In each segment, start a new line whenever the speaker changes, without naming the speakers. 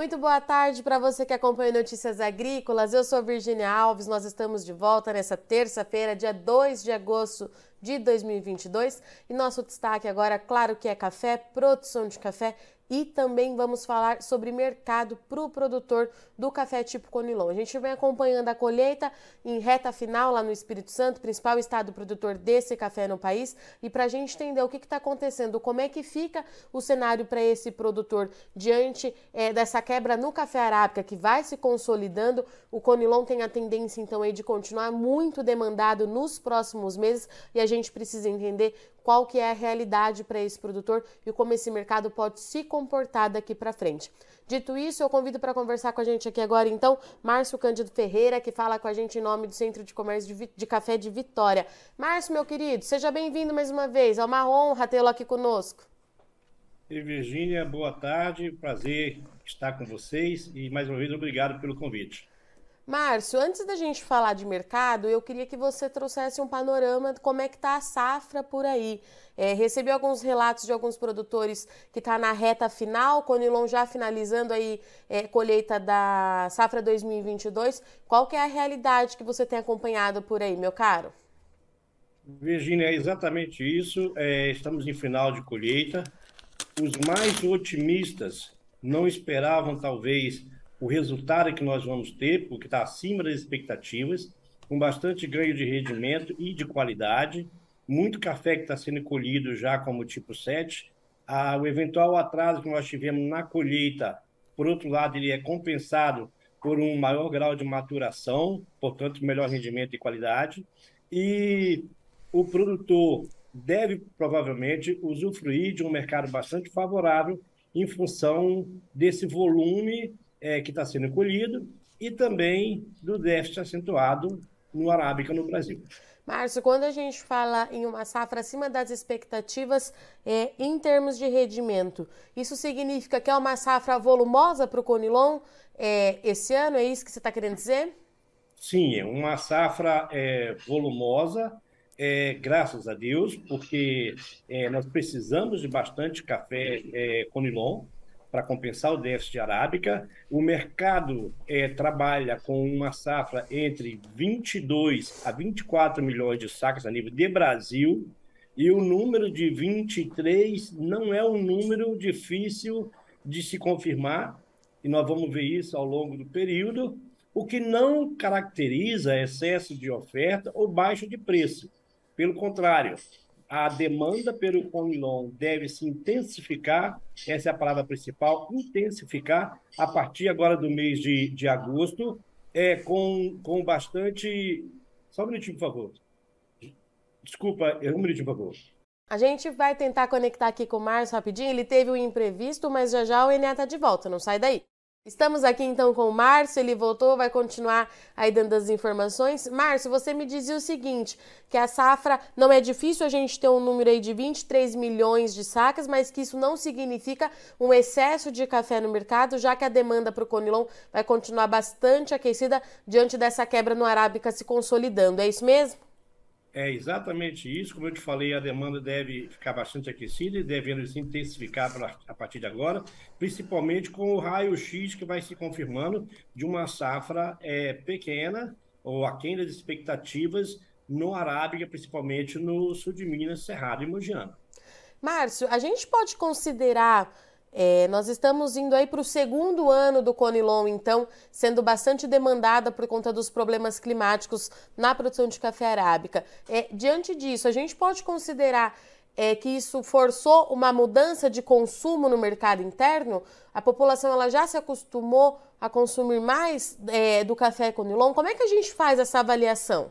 Muito boa tarde para você que acompanha Notícias Agrícolas. Eu sou Virginia Alves. Nós estamos de volta nessa terça-feira, dia 2 de agosto de 2022. E nosso destaque agora, claro que é café, produção de café e também vamos falar sobre mercado para o produtor do café tipo Conilon. A gente vem acompanhando a colheita em reta final lá no Espírito Santo, principal estado produtor desse café no país, e para a gente entender o que está acontecendo, como é que fica o cenário para esse produtor diante é, dessa quebra no café arábica que vai se consolidando, o Conilon tem a tendência então aí de continuar muito demandado nos próximos meses. E a gente precisa entender qual que é a realidade para esse produtor e como esse mercado pode se comportar daqui para frente. Dito isso, eu convido para conversar com a gente aqui agora, então, Márcio Cândido Ferreira, que fala com a gente em nome do Centro de Comércio de, de Café de Vitória. Márcio, meu querido, seja bem-vindo mais uma vez. É uma honra tê-lo aqui conosco.
E Virgínia, boa tarde. Prazer estar com vocês e, mais uma vez, obrigado pelo convite.
Márcio, antes da gente falar de mercado, eu queria que você trouxesse um panorama de como é que está a safra por aí. É, recebi alguns relatos de alguns produtores que está na reta final, Conilon já finalizando aí é, colheita da safra 2022. Qual que é a realidade que você tem acompanhado por aí, meu caro?
Virginia, é exatamente isso. É, estamos em final de colheita. Os mais otimistas não esperavam, talvez, o resultado que nós vamos ter, porque está acima das expectativas, com bastante ganho de rendimento e de qualidade, muito café que está sendo colhido já como tipo 7. Ah, o eventual atraso que nós tivemos na colheita, por outro lado, ele é compensado por um maior grau de maturação, portanto, melhor rendimento e qualidade. E o produtor deve provavelmente usufruir de um mercado bastante favorável em função desse volume é, que está sendo colhido e também do déficit acentuado no arábica no Brasil.
Márcio, quando a gente fala em uma safra acima das expectativas é, em termos de rendimento, isso significa que é uma safra volumosa para o Conilon é, esse ano? É isso que você está querendo dizer?
Sim, é uma safra é, volumosa, é, graças a Deus, porque é, nós precisamos de bastante café é, Conilon para compensar o déficit de arábica. O mercado é, trabalha com uma safra entre 22 a 24 milhões de sacas a nível de Brasil, e o número de 23 não é um número difícil de se confirmar, e nós vamos ver isso ao longo do período, o que não caracteriza excesso de oferta ou baixo de preço. Pelo contrário, a demanda pelo Conilon deve se intensificar, essa é a palavra principal, intensificar a partir agora do mês de, de agosto, é, com, com bastante. Só um minutinho, por favor. Desculpa, um minutinho, por favor.
A gente vai tentar conectar aqui com o Márcio rapidinho. Ele teve um imprevisto, mas já já o Ené tá de volta, não sai daí. Estamos aqui então com o Márcio, ele voltou, vai continuar aí dando as informações. Márcio, você me dizia o seguinte, que a safra não é difícil a gente ter um número aí de 23 milhões de sacas, mas que isso não significa um excesso de café no mercado, já que a demanda para o Conilon vai continuar bastante aquecida diante dessa quebra no Arábica se consolidando. É isso mesmo?
É exatamente isso. Como eu te falei, a demanda deve ficar bastante aquecida e devendo se intensificar a partir de agora, principalmente com o raio-x que vai se confirmando de uma safra é, pequena ou aquém das expectativas no Arábica, principalmente no sul de Minas, Cerrado e Mogiana.
Márcio, a gente pode considerar é, nós estamos indo aí para o segundo ano do Conilon, então, sendo bastante demandada por conta dos problemas climáticos na produção de café arábica. É, diante disso, a gente pode considerar é, que isso forçou uma mudança de consumo no mercado interno? A população ela já se acostumou a consumir mais é, do café Conilon? Como é que a gente faz essa avaliação?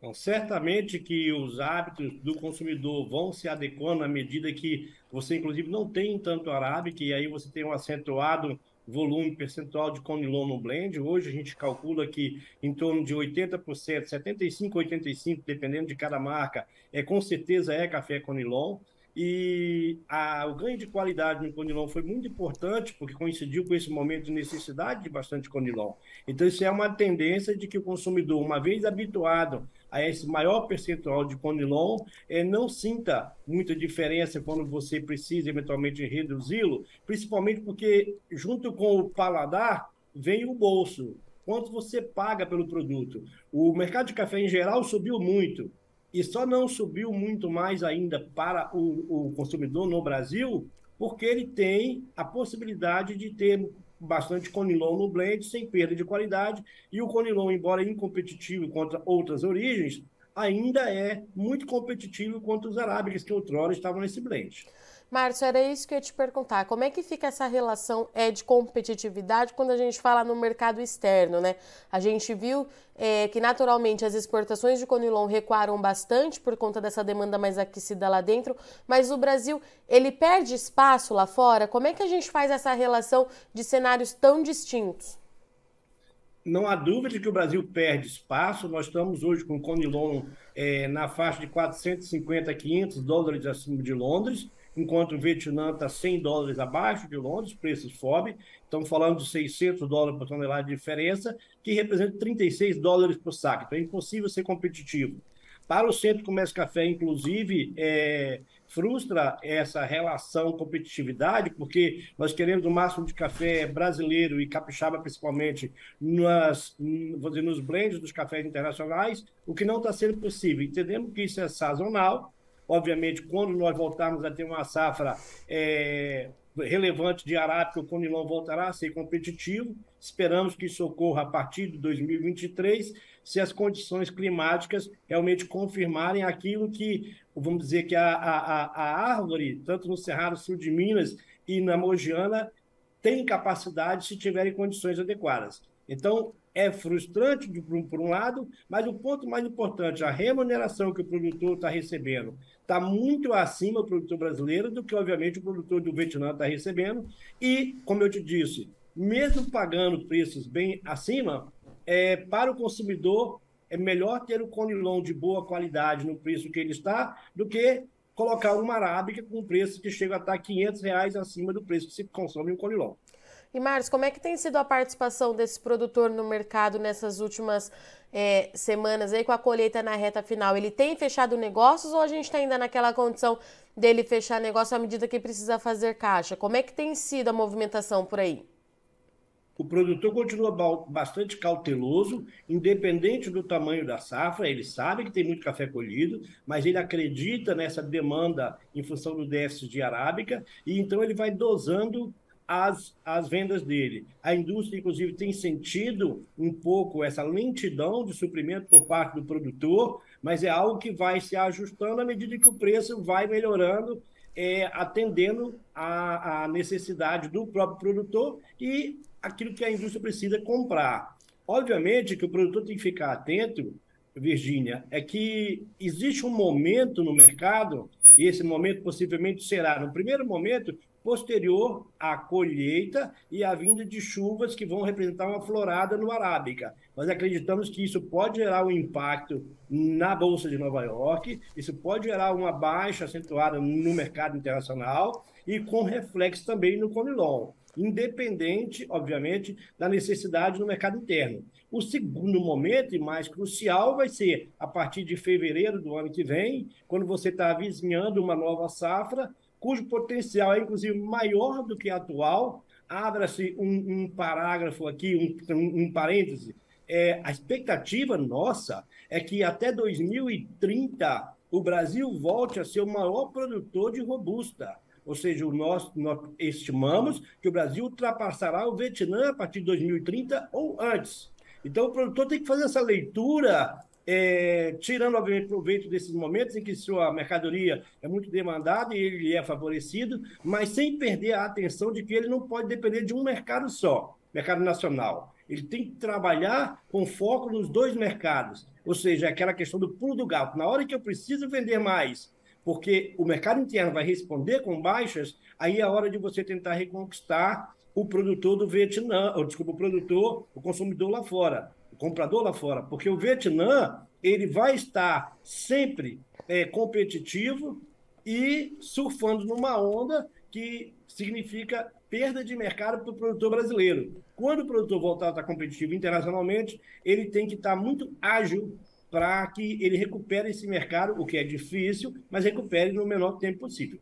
Então, certamente que os hábitos do consumidor vão se adequando à medida que você, inclusive, não tem tanto arábica e aí você tem um acentuado volume percentual de conilon no blend. Hoje a gente calcula que em torno de 80%, 75, 85, dependendo de cada marca, é com certeza é café conilon. E a, o ganho de qualidade no Conilon foi muito importante, porque coincidiu com esse momento de necessidade de bastante Conilon. Então, isso é uma tendência de que o consumidor, uma vez habituado a esse maior percentual de conilon, é, não sinta muita diferença quando você precisa eventualmente reduzi-lo, principalmente porque junto com o paladar vem o bolso. Quanto você paga pelo produto? O mercado de café em geral subiu muito e só não subiu muito mais ainda para o, o consumidor no Brasil porque ele tem a possibilidade de ter bastante conilon no blend sem perda de qualidade e o conilon, embora incompetitivo contra outras origens, ainda é muito competitivo contra os arábicas que outrora estavam nesse blend.
Márcio, era isso que eu ia te perguntar. Como é que fica essa relação é, de competitividade quando a gente fala no mercado externo, né? A gente viu é, que naturalmente as exportações de Conilon recuaram bastante por conta dessa demanda mais aquecida lá dentro, mas o Brasil, ele perde espaço lá fora? Como é que a gente faz essa relação de cenários tão distintos?
Não há dúvida de que o Brasil perde espaço. Nós estamos hoje com Conilon é, na faixa de 450 500 dólares acima de Londres enquanto o Vietnã está 100 dólares abaixo de Londres, preços FOB, estamos falando de 600 dólares por tonelada de diferença, que representa 36 dólares por saco, então é impossível ser competitivo. Para o Centro Comércio Café, inclusive, é, frustra essa relação competitividade, porque nós queremos o máximo de café brasileiro e capixaba, principalmente, nas, dizer, nos blends dos cafés internacionais, o que não está sendo possível. Entendemos que isso é sazonal, Obviamente, quando nós voltarmos a ter uma safra é, relevante de arábica, o Conilon voltará a ser competitivo. Esperamos que isso ocorra a partir de 2023, se as condições climáticas realmente confirmarem aquilo que, vamos dizer, que a, a, a árvore, tanto no Cerrado Sul de Minas e na Mogiana, tem capacidade se tiverem condições adequadas. Então, é frustrante por um lado, mas o ponto mais importante, a remuneração que o produtor está recebendo está muito acima do produtor brasileiro do que, obviamente, o produtor do Vietnã está recebendo. E, como eu te disse, mesmo pagando preços bem acima, é, para o consumidor é melhor ter o Conilon de boa qualidade no preço que ele está do que colocar uma arábica com preço que chega a estar 500 reais acima do preço que se consome um Conilon.
E, Marcos, como é que tem sido a participação desse produtor no mercado nessas últimas é, semanas aí com a colheita na reta final? Ele tem fechado negócios ou a gente está ainda naquela condição dele fechar negócio à medida que precisa fazer caixa? Como é que tem sido a movimentação por aí?
O produtor continua bastante cauteloso, independente do tamanho da safra. Ele sabe que tem muito café colhido, mas ele acredita nessa demanda em função do déficit de arábica e então ele vai dosando as, as vendas dele. A indústria, inclusive, tem sentido um pouco essa lentidão de suprimento por parte do produtor, mas é algo que vai se ajustando à medida que o preço vai melhorando, é, atendendo à, necessidade do próprio produtor e aquilo que a indústria precisa comprar. Obviamente que o produtor tem que ficar atento, Virgínia, é que existe um momento no mercado, e esse momento possivelmente será, no primeiro momento, posterior à colheita e à vinda de chuvas que vão representar uma florada no Arábica. Nós acreditamos que isso pode gerar um impacto na Bolsa de Nova York, isso pode gerar uma baixa acentuada no mercado internacional e com reflexo também no Conilon, independente, obviamente, da necessidade no mercado interno. O segundo momento e mais crucial vai ser a partir de fevereiro do ano que vem, quando você está avizinhando uma nova safra cujo potencial é, inclusive, maior do que atual. Abra-se um, um, parágrafo aqui, um, um, parêntese. É, a expectativa nossa é que até 2030 o Brasil volte a ser o maior produtor de robusta. Ou seja, nosso, nós estimamos que o Brasil ultrapassará o Vietnã a partir de 2030 ou antes. Então, o produtor tem que fazer essa leitura é, tirando, obviamente, proveito desses momentos em que sua mercadoria é muito demandada e ele é favorecido, mas sem perder a atenção de que ele não pode depender de um mercado só, mercado nacional. Ele tem que trabalhar com foco nos dois mercados, ou seja, aquela questão do pulo do gato. Na hora que eu preciso vender mais, porque o mercado interno vai responder com baixas, aí é a hora de você tentar reconquistar o produtor do Vietnã, ou desculpa, o produtor, o consumidor lá fora comprador lá fora, porque o Vietnã ele vai estar sempre é, competitivo e surfando numa onda que significa perda de mercado para o produtor brasileiro. Quando o produtor voltar a estar competitivo internacionalmente, ele tem que estar muito ágil para que ele recupere esse mercado, o que é difícil, mas recupere no menor tempo possível.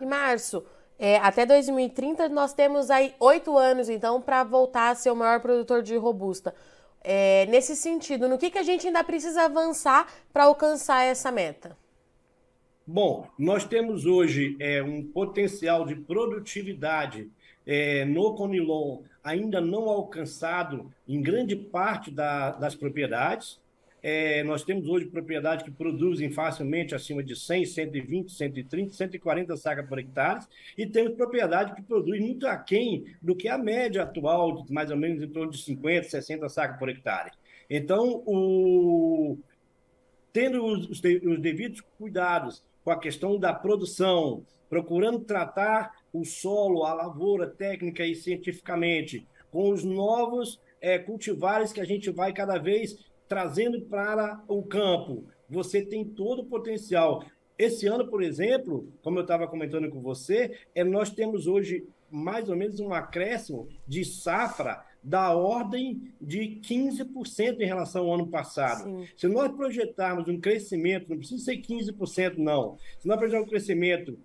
E Márcio, é, até 2030 nós temos aí oito anos, então, para voltar a ser o maior produtor de robusta. É, nesse sentido, no que, que a gente ainda precisa avançar para alcançar essa meta?
Bom, nós temos hoje é, um potencial de produtividade é, no Conilon ainda não alcançado em grande parte da, das propriedades. É, nós temos hoje propriedades que produzem facilmente acima de 100, 120, 130, 140 sacas por hectare, e temos propriedades que produzem muito aquém do que a média atual, de mais ou menos em torno de 50, 60 sacas por hectare. Então, o... tendo os, os devidos cuidados com a questão da produção, procurando tratar o solo, a lavoura técnica e cientificamente, com os novos é, cultivares que a gente vai cada vez trazendo para o campo. Você tem todo o potencial. Esse ano, por exemplo, como eu estava comentando com você, é, nós temos hoje mais ou menos um acréscimo de safra da ordem de 15% em relação ao ano passado. Sim. Se nós projetarmos um crescimento, não precisa ser 15%, não. Se nós projetarmos um crescimento,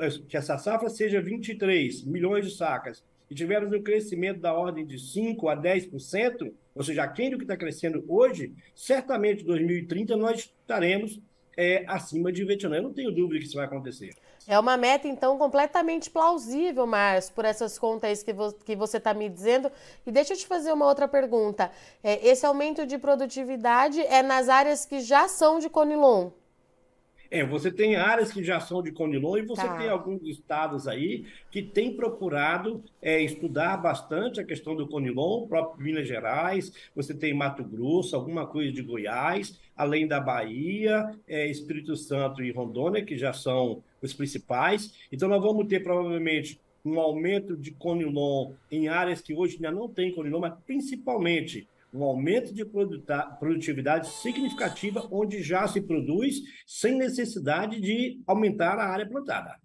eh, que essa safra seja 23 milhões de sacas, e tivermos um crescimento da ordem de 5% a 10%, ou seja, aquém do que está crescendo hoje, certamente em 2030 nós estaremos é, acima de Vietnã. Eu não tenho dúvida que isso vai acontecer.
É uma meta, então, completamente plausível, Márcio, por essas contas que, vo que você está me dizendo. E deixa eu te fazer uma outra pergunta. É, esse aumento de produtividade é nas áreas que já são de Conilon?
É, você tem áreas que já são de Conilon e você tá. tem alguns estados aí que têm procurado é, estudar bastante a questão do Conilon, próprio Minas Gerais, você tem Mato Grosso, alguma coisa de Goiás, além da Bahia, é, Espírito Santo e Rondônia, que já são os principais. Então, nós vamos ter provavelmente um aumento de Conilon em áreas que hoje ainda não tem Conilon, mas principalmente um aumento de produtividade significativa onde já se produz sem necessidade de aumentar a área plantada.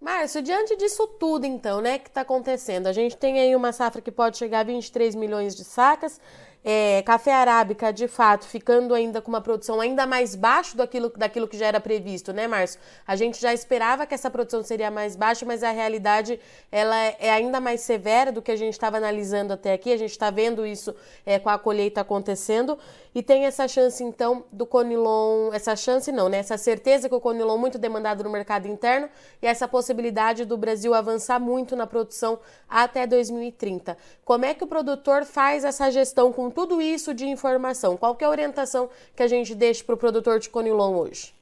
Márcio, diante disso tudo, então, né, que está acontecendo, a gente tem aí uma safra que pode chegar a 23 milhões de sacas, é, café arábica, de fato, ficando ainda com uma produção ainda mais baixa daquilo, daquilo que já era previsto, né, Márcio? A gente já esperava que essa produção seria mais baixa, mas a realidade ela é ainda mais severa do que a gente estava analisando até aqui. A gente está vendo isso é, com a colheita acontecendo e tem essa chance, então, do Conilon, essa chance não, né? Essa certeza que o Conilon muito demandado no mercado interno e essa possibilidade do Brasil avançar muito na produção até 2030. Como é que o produtor faz essa gestão com tudo isso de informação, qual é a orientação que a gente deixa para o produtor de Conilon hoje?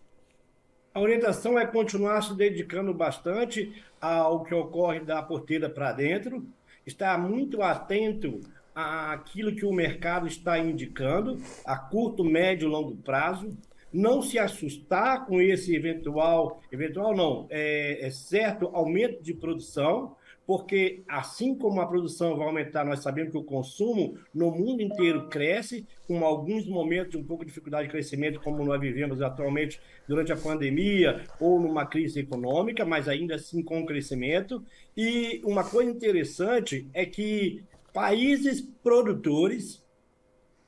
A orientação é continuar se dedicando bastante ao que ocorre da porteira para dentro, estar muito atento àquilo que o mercado está indicando, a curto, médio e longo prazo, não se assustar com esse eventual, eventual não, é, é certo aumento de produção, porque assim como a produção vai aumentar, nós sabemos que o consumo no mundo inteiro cresce, com alguns momentos de um pouco de dificuldade de crescimento, como nós vivemos atualmente durante a pandemia ou numa crise econômica, mas ainda assim com crescimento. E uma coisa interessante é que países produtores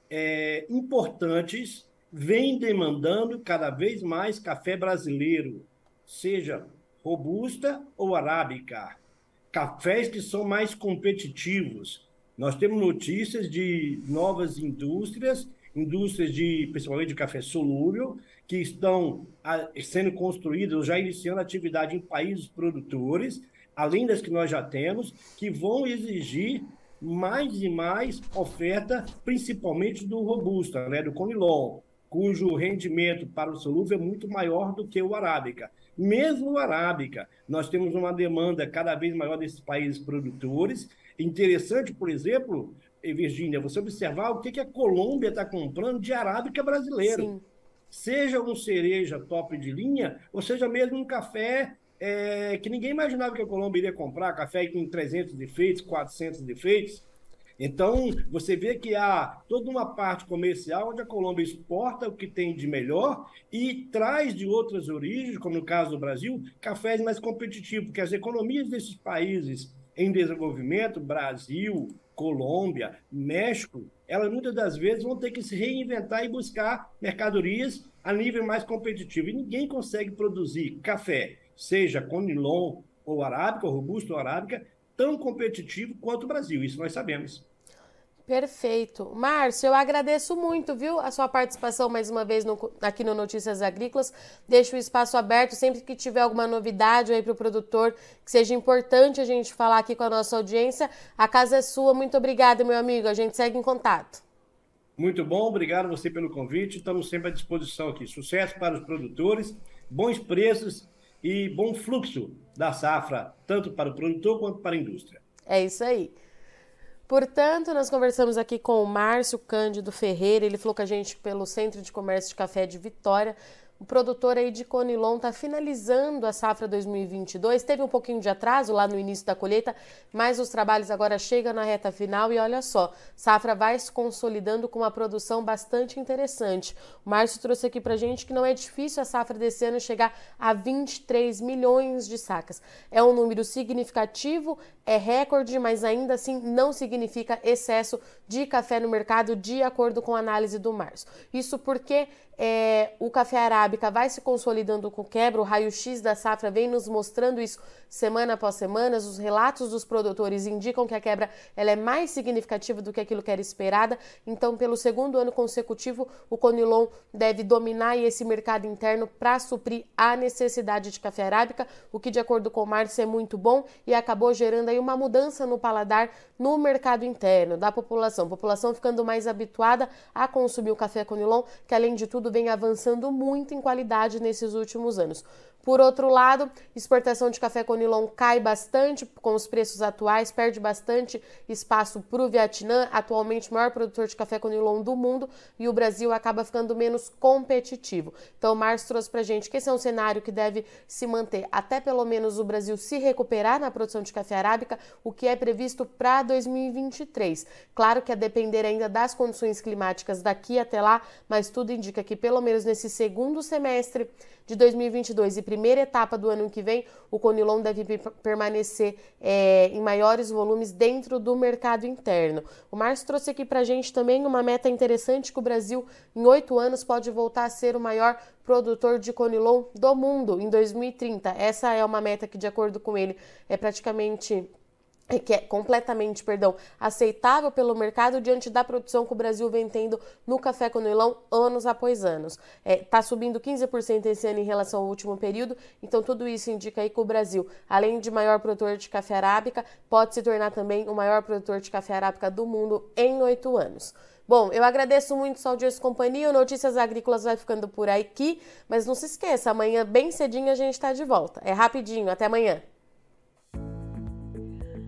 é, importantes vêm demandando cada vez mais café brasileiro, seja robusta ou arábica cafés que são mais competitivos. Nós temos notícias de novas indústrias, indústrias de principalmente de café solúvel, que estão sendo construídas, já iniciando atividade em países produtores, além das que nós já temos, que vão exigir mais e mais oferta, principalmente do robusta, né, do conilon, cujo rendimento para o solúvel é muito maior do que o arábica. Mesmo arábica, nós temos uma demanda cada vez maior desses países produtores. Interessante, por exemplo, Virgínia, você observar o que, que a Colômbia está comprando de arábica brasileiro. Sim. Seja um cereja top de linha, ou seja mesmo um café é, que ninguém imaginava que a Colômbia iria comprar, café com 300 defeitos, 400 defeitos. Então, você vê que há toda uma parte comercial onde a Colômbia exporta o que tem de melhor e traz de outras origens, como no caso do Brasil, cafés mais competitivos, porque as economias desses países em desenvolvimento, Brasil, Colômbia, México, elas muitas das vezes vão ter que se reinventar e buscar mercadorias a nível mais competitivo. E ninguém consegue produzir café, seja conilon ou arábica, ou robusto ou arábica, tão competitivo quanto o Brasil. Isso nós sabemos.
Perfeito. Márcio, eu agradeço muito, viu, a sua participação mais uma vez no, aqui no Notícias Agrícolas. Deixo o espaço aberto sempre que tiver alguma novidade aí para o produtor que seja importante a gente falar aqui com a nossa audiência. A casa é sua. Muito obrigada, meu amigo. A gente segue em contato.
Muito bom, obrigado você pelo convite. Estamos sempre à disposição aqui. Sucesso para os produtores, bons preços e bom fluxo da safra, tanto para o produtor quanto para a indústria.
É isso aí. Portanto, nós conversamos aqui com o Márcio Cândido Ferreira, ele falou com a gente pelo Centro de Comércio de Café de Vitória, o produtor aí de Conilon está finalizando a safra 2022. Teve um pouquinho de atraso lá no início da colheita, mas os trabalhos agora chegam na reta final e olha só, safra vai se consolidando com uma produção bastante interessante. O Márcio trouxe aqui para gente que não é difícil a safra desse ano chegar a 23 milhões de sacas. É um número significativo, é recorde, mas ainda assim não significa excesso de café no mercado, de acordo com a análise do Márcio. Isso porque é, o café arábica vai se consolidando com quebra, o raio-x da safra vem nos mostrando isso semana após semana. Os relatos dos produtores indicam que a quebra ela é mais significativa do que aquilo que era esperada. Então, pelo segundo ano consecutivo, o Conilon deve dominar esse mercado interno para suprir a necessidade de café arábica, o que, de acordo com o Márcio, é muito bom e acabou gerando aí uma mudança no paladar no mercado interno da população. A população ficando mais habituada a consumir o café Conilon, que além de tudo vem avançando muito em qualidade nesses últimos anos. Por outro lado, exportação de café Conilon cai bastante com os preços atuais, perde bastante espaço para o Vietnã, atualmente maior produtor de café Conilon do mundo, e o Brasil acaba ficando menos competitivo. Então, o Márcio trouxe para gente que esse é um cenário que deve se manter até pelo menos o Brasil se recuperar na produção de café arábica, o que é previsto para 2023. Claro que a depender ainda das condições climáticas daqui até lá, mas tudo indica que pelo menos nesse segundo semestre de 2022 e primeira etapa do ano que vem, o Conilon deve permanecer é, em maiores volumes dentro do mercado interno. O Márcio trouxe aqui para a gente também uma meta interessante que o Brasil, em oito anos, pode voltar a ser o maior produtor de Conilon do mundo em 2030. Essa é uma meta que, de acordo com ele, é praticamente que é completamente, perdão, aceitável pelo mercado diante da produção que o Brasil vem tendo no café com leilão anos após anos. Está é, tá subindo 15% esse ano em relação ao último período, então tudo isso indica aí que o Brasil, além de maior produtor de café arábica, pode se tornar também o maior produtor de café arábica do mundo em oito anos. Bom, eu agradeço muito sua audiência e companhia. O Notícias Agrícolas vai ficando por aqui, mas não se esqueça, amanhã bem cedinho a gente está de volta. É rapidinho, até amanhã.